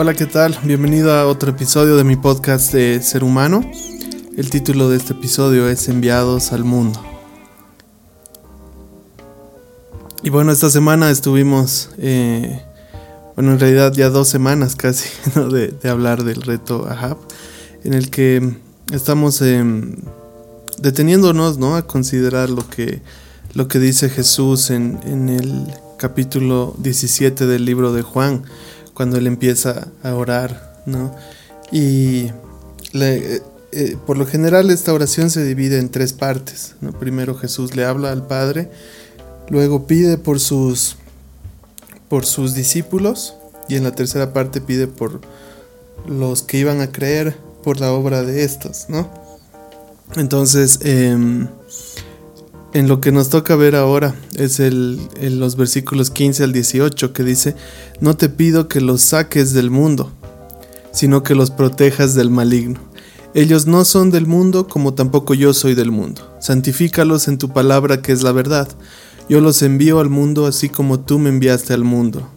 Hola, ¿qué tal? Bienvenido a otro episodio de mi podcast de Ser Humano. El título de este episodio es Enviados al Mundo. Y bueno, esta semana estuvimos, eh, bueno, en realidad ya dos semanas casi, de, hablar del reto Ahab, en el que estamos em, deteniéndonos, ¿no? A considerar lo que, lo que dice Jesús en, en el capítulo 17 del libro de Juan cuando él empieza a orar, ¿no? Y eh, eh, por lo general esta oración se divide en tres partes. ¿no? Primero Jesús le habla al Padre, luego pide por sus, por sus discípulos y en la tercera parte pide por los que iban a creer por la obra de estos, ¿no? Entonces, em, en lo que nos toca ver ahora es el, los versículos 15 al 18 que dice, no te pido que los saques del mundo, sino que los protejas del maligno. Ellos no son del mundo como tampoco yo soy del mundo. Santifícalos en tu palabra que es la verdad. Yo los envío al mundo así como tú me enviaste al mundo.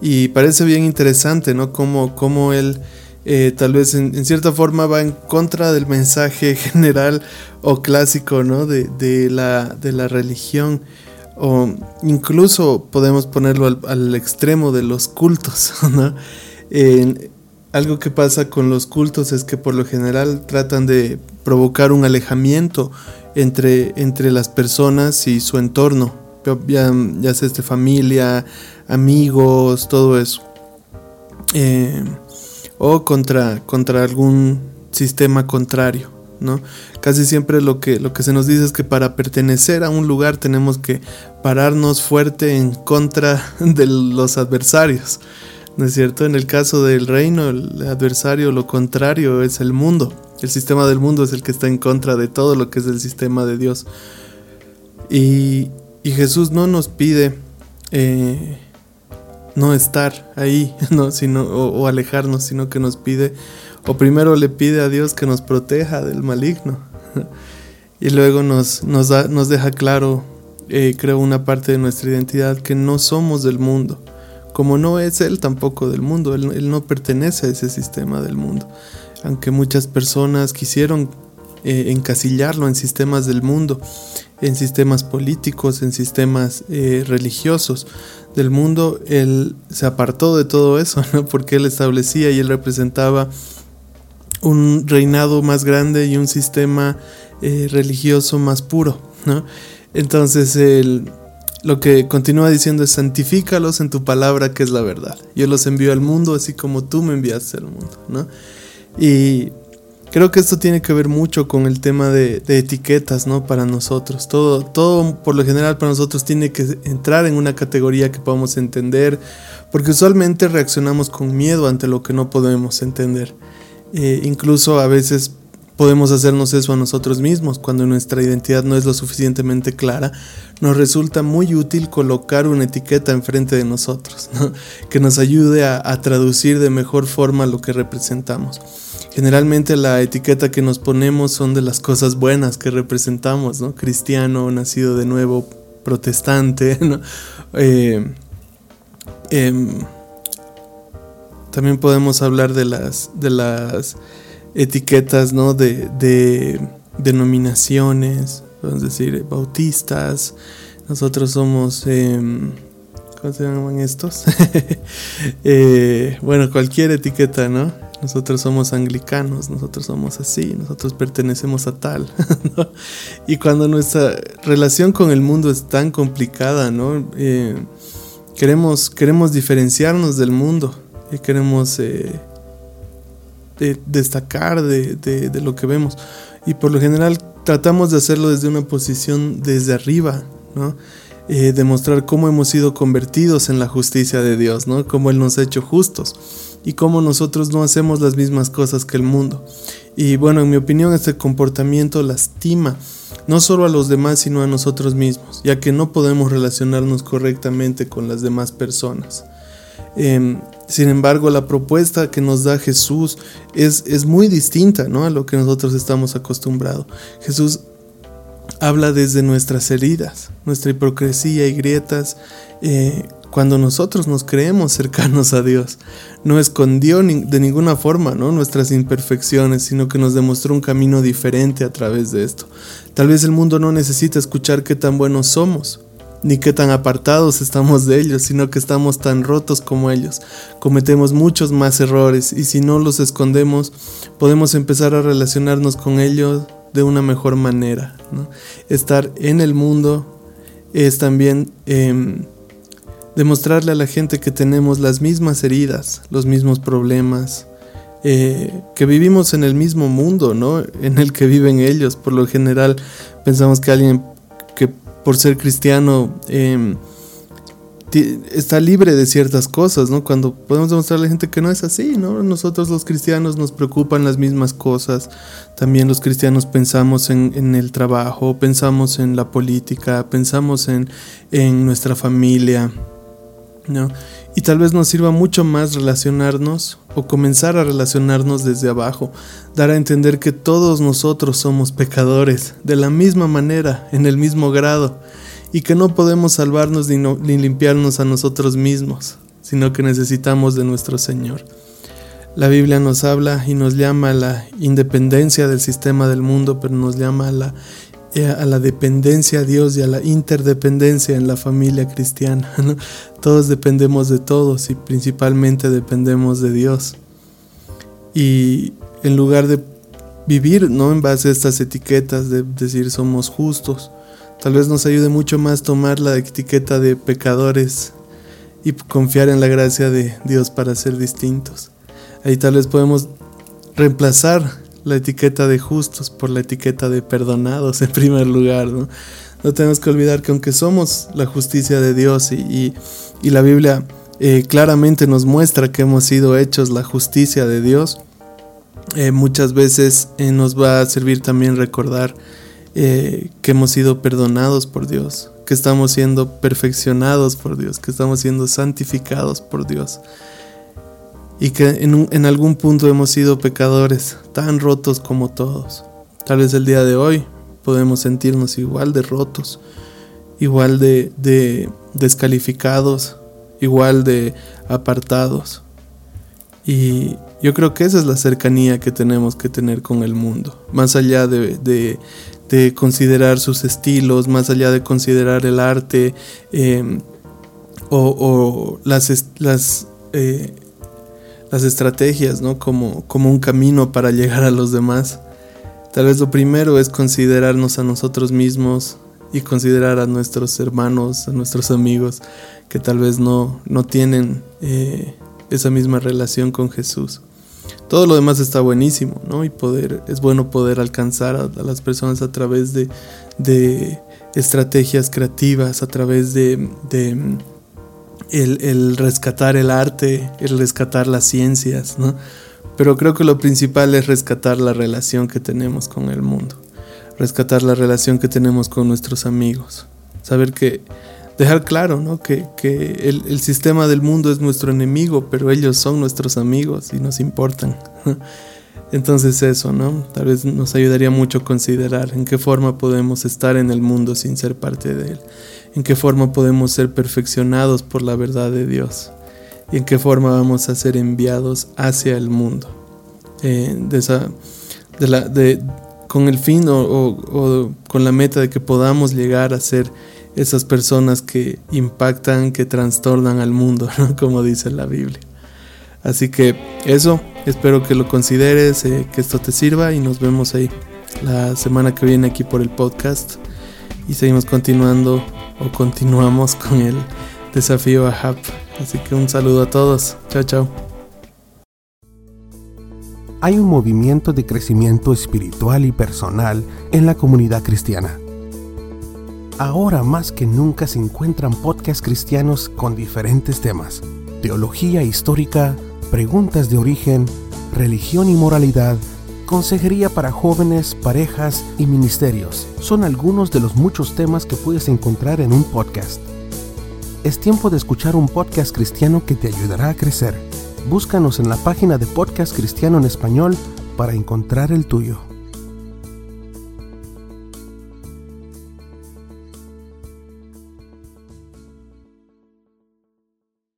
Y parece bien interesante, ¿no? Como, como él eh, tal vez en, cierta forma va en contra del mensaje general o clásico ¿no? de, la, de la religión o incluso podemos ponerlo al, extremo de los cultos. ¿no? algo que pasa con los cultos es que por lo general tratan de provocar un alejamiento entre, entre las personas y su entorno, ya, ya sea este, familia, amigos, todo eso. Eh, o contra, contra algún sistema contrario. ¿no? Casi siempre lo que, lo que se nos dice es que para pertenecer a un lugar tenemos que pararnos fuerte en contra de los adversarios. ¿No es cierto? En el caso del reino, el adversario, lo contrario, es el mundo. El sistema del mundo es el que está en contra de todo lo que es el sistema de Dios. Y, Jesús no nos pide eh, no estar ahí, no, sino, o, alejarnos, sino que nos pide, o primero le pide a Dios que nos proteja del maligno. y luego nos, nos, da, nos deja claro, eh, creo, una parte de nuestra identidad, que no somos del mundo. Como no es Él tampoco del mundo, Él, él no pertenece a ese sistema del mundo. Aunque muchas personas quisieron eh, encasillarlo en sistemas del mundo, en sistemas políticos, en sistemas eh, religiosos del mundo, él se apartó de todo eso, porque él establecía y él representaba un reinado más grande y un sistema eh, religioso más puro. Entonces él, lo que continúa diciendo es santifícalos en tu palabra que es la verdad. Yo los envío al mundo así como tú me enviaste al mundo. ¿no? Y Creo que esto tiene que ver mucho con el tema de, etiquetas, ¿no? Para nosotros. Todo, todo, por lo general, para nosotros tiene que entrar en una categoría que podamos entender, porque usualmente reaccionamos con miedo ante lo que no podemos entender. Eh, incluso a veces podemos hacernos eso a nosotros mismos cuando nuestra identidad no es lo suficientemente clara. Nos resulta muy útil colocar una etiqueta enfrente de nosotros, ¿no? que nos ayude a traducir de mejor forma lo que representamos. Generalmente la etiqueta que nos ponemos son de las cosas buenas que representamos, ¿no? Cristiano, nacido de nuevo, protestante, ¿no? Eh, em, también podemos hablar de las, de las etiquetas, ¿no? De, de denominaciones, podemos decir, bautistas. Nosotros somos... Em, ¿Cómo se llaman estos? Eh, bueno, cualquier etiqueta, ¿no? Nosotros somos anglicanos, nosotros somos así, nosotros pertenecemos a tal. Y cuando nuestra relación con el mundo es tan complicada, ¿no? Eh, queremos, queremos diferenciarnos del mundo, y queremos eh, destacar de, de, lo que vemos. Y por lo general tratamos de hacerlo desde una posición desde arriba, ¿no? Eh, demostrar cómo hemos sido convertidos en la justicia de Dios, ¿no? Cómo Él nos ha hecho justos y cómo nosotros no hacemos las mismas cosas que el mundo. Y bueno, en mi opinión este comportamiento lastima no solo a los demás, sino a nosotros mismos, ya que no podemos relacionarnos correctamente con las demás personas. Em, sin embargo, la propuesta que nos da Jesús es, es muy distinta ¿no? a lo que nosotros estamos acostumbrados. Jesús habla desde nuestras heridas, nuestra hipocresía y grietas, eh, cuando nosotros nos creemos cercanos a Dios. No escondió de ninguna forma ¿no? nuestras imperfecciones, sino que nos demostró un camino diferente a través de esto. Tal vez el mundo no necesita escuchar qué tan buenos somos, ni qué tan apartados estamos de ellos, sino que estamos tan rotos como ellos. Cometemos muchos más errores y si no los escondemos, podemos empezar a relacionarnos con ellos de una mejor manera. Estar en el mundo es también em, demostrarle a la gente que tenemos las mismas heridas, los mismos problemas, eh, que vivimos en el mismo mundo, ¿no? En el que viven ellos. Por lo general pensamos que alguien que por ser cristiano em, está libre de ciertas cosas, ¿no? Cuando podemos demostrarle a la gente que no es así, ¿no? Nosotros los cristianos nos preocupan las mismas cosas. También los cristianos pensamos en, el trabajo, pensamos en la política, pensamos en, en nuestra familia. ¿no? Y tal vez nos sirva mucho más relacionarnos o comenzar a relacionarnos desde abajo, dar a entender que todos nosotros somos pecadores, de la misma manera, en el mismo grado, y que no podemos salvarnos ni, ni limpiarnos a nosotros mismos, sino que necesitamos de nuestro Señor. La Biblia nos habla y nos llama a la independencia del sistema del mundo, pero nos llama a la a la dependencia a Dios y a la interdependencia en la familia cristiana. Todos dependemos de todos y principalmente dependemos de Dios. Y en lugar de vivir ¿no? en base a estas etiquetas de decir somos justos, tal vez nos ayude mucho más tomar la etiqueta de pecadores y confiar en la gracia de Dios para ser distintos. Ahí tal vez podemos reemplazar la etiqueta de justos por la etiqueta de perdonados en primer lugar. No, no tenemos que olvidar que aunque somos la justicia de Dios y, y, la Biblia eh, claramente nos muestra que hemos sido hechos la justicia de Dios, eh, muchas veces eh, nos va a servir también recordar que hemos sido perdonados por Dios, que estamos siendo perfeccionados por Dios, que estamos siendo santificados por Dios y que en, en, algún punto hemos sido pecadores tan rotos como todos. Tal vez el día de hoy podemos sentirnos igual de rotos, igual de, de descalificados, igual de apartados. Y yo creo que esa es la cercanía que tenemos que tener con el mundo, más allá de, de, de considerar sus estilos, más allá de considerar el arte o, o, las, las eh, las estrategias, ¿no? Como, como un camino para llegar a los demás. Tal vez lo primero es considerarnos a nosotros mismos y considerar a nuestros hermanos, a nuestros amigos que tal vez no, no tienen eh, esa misma relación con Jesús. Todo lo demás está buenísimo, ¿no? Y poder, es bueno poder alcanzar a, las personas a través de, de, estrategias creativas, a través de, de el, rescatar el arte, el rescatar las ciencias, ¿no? Pero creo que lo principal es rescatar la relación que tenemos con el mundo, rescatar la relación que tenemos con nuestros amigos, saber que, dejar claro, ¿no? Que, el, el, sistema del mundo es nuestro enemigo, pero ellos son nuestros amigos y nos importan. Entonces eso, ¿no? Tal vez nos ayudaría mucho considerar en qué forma podemos estar en el mundo sin ser parte de él en qué forma podemos ser perfeccionados por la verdad de Dios y en qué forma vamos a ser enviados hacia el mundo. Eh, con el fin o, o, con la meta de que podamos llegar a ser esas personas que impactan, que trastornan al mundo, como dice la Biblia. Así que eso, espero que lo consideres, eh, que esto te sirva y nos vemos ahí la semana que viene aquí por el podcast y seguimos continuando o continuamos con el desafío a HAP. Así que un saludo a todos. Chao, chao. Hay un movimiento de crecimiento espiritual y personal en la comunidad cristiana. Ahora más que nunca se encuentran podcasts cristianos con diferentes temas. Teología histórica, preguntas de origen, religión y moralidad, Consejería para jóvenes, parejas y ministerios son algunos de los muchos temas que puedes encontrar en un podcast. Es tiempo de escuchar un podcast cristiano que te ayudará a crecer. Búscanos en la página de Podcast Cristiano en Español para encontrar el tuyo.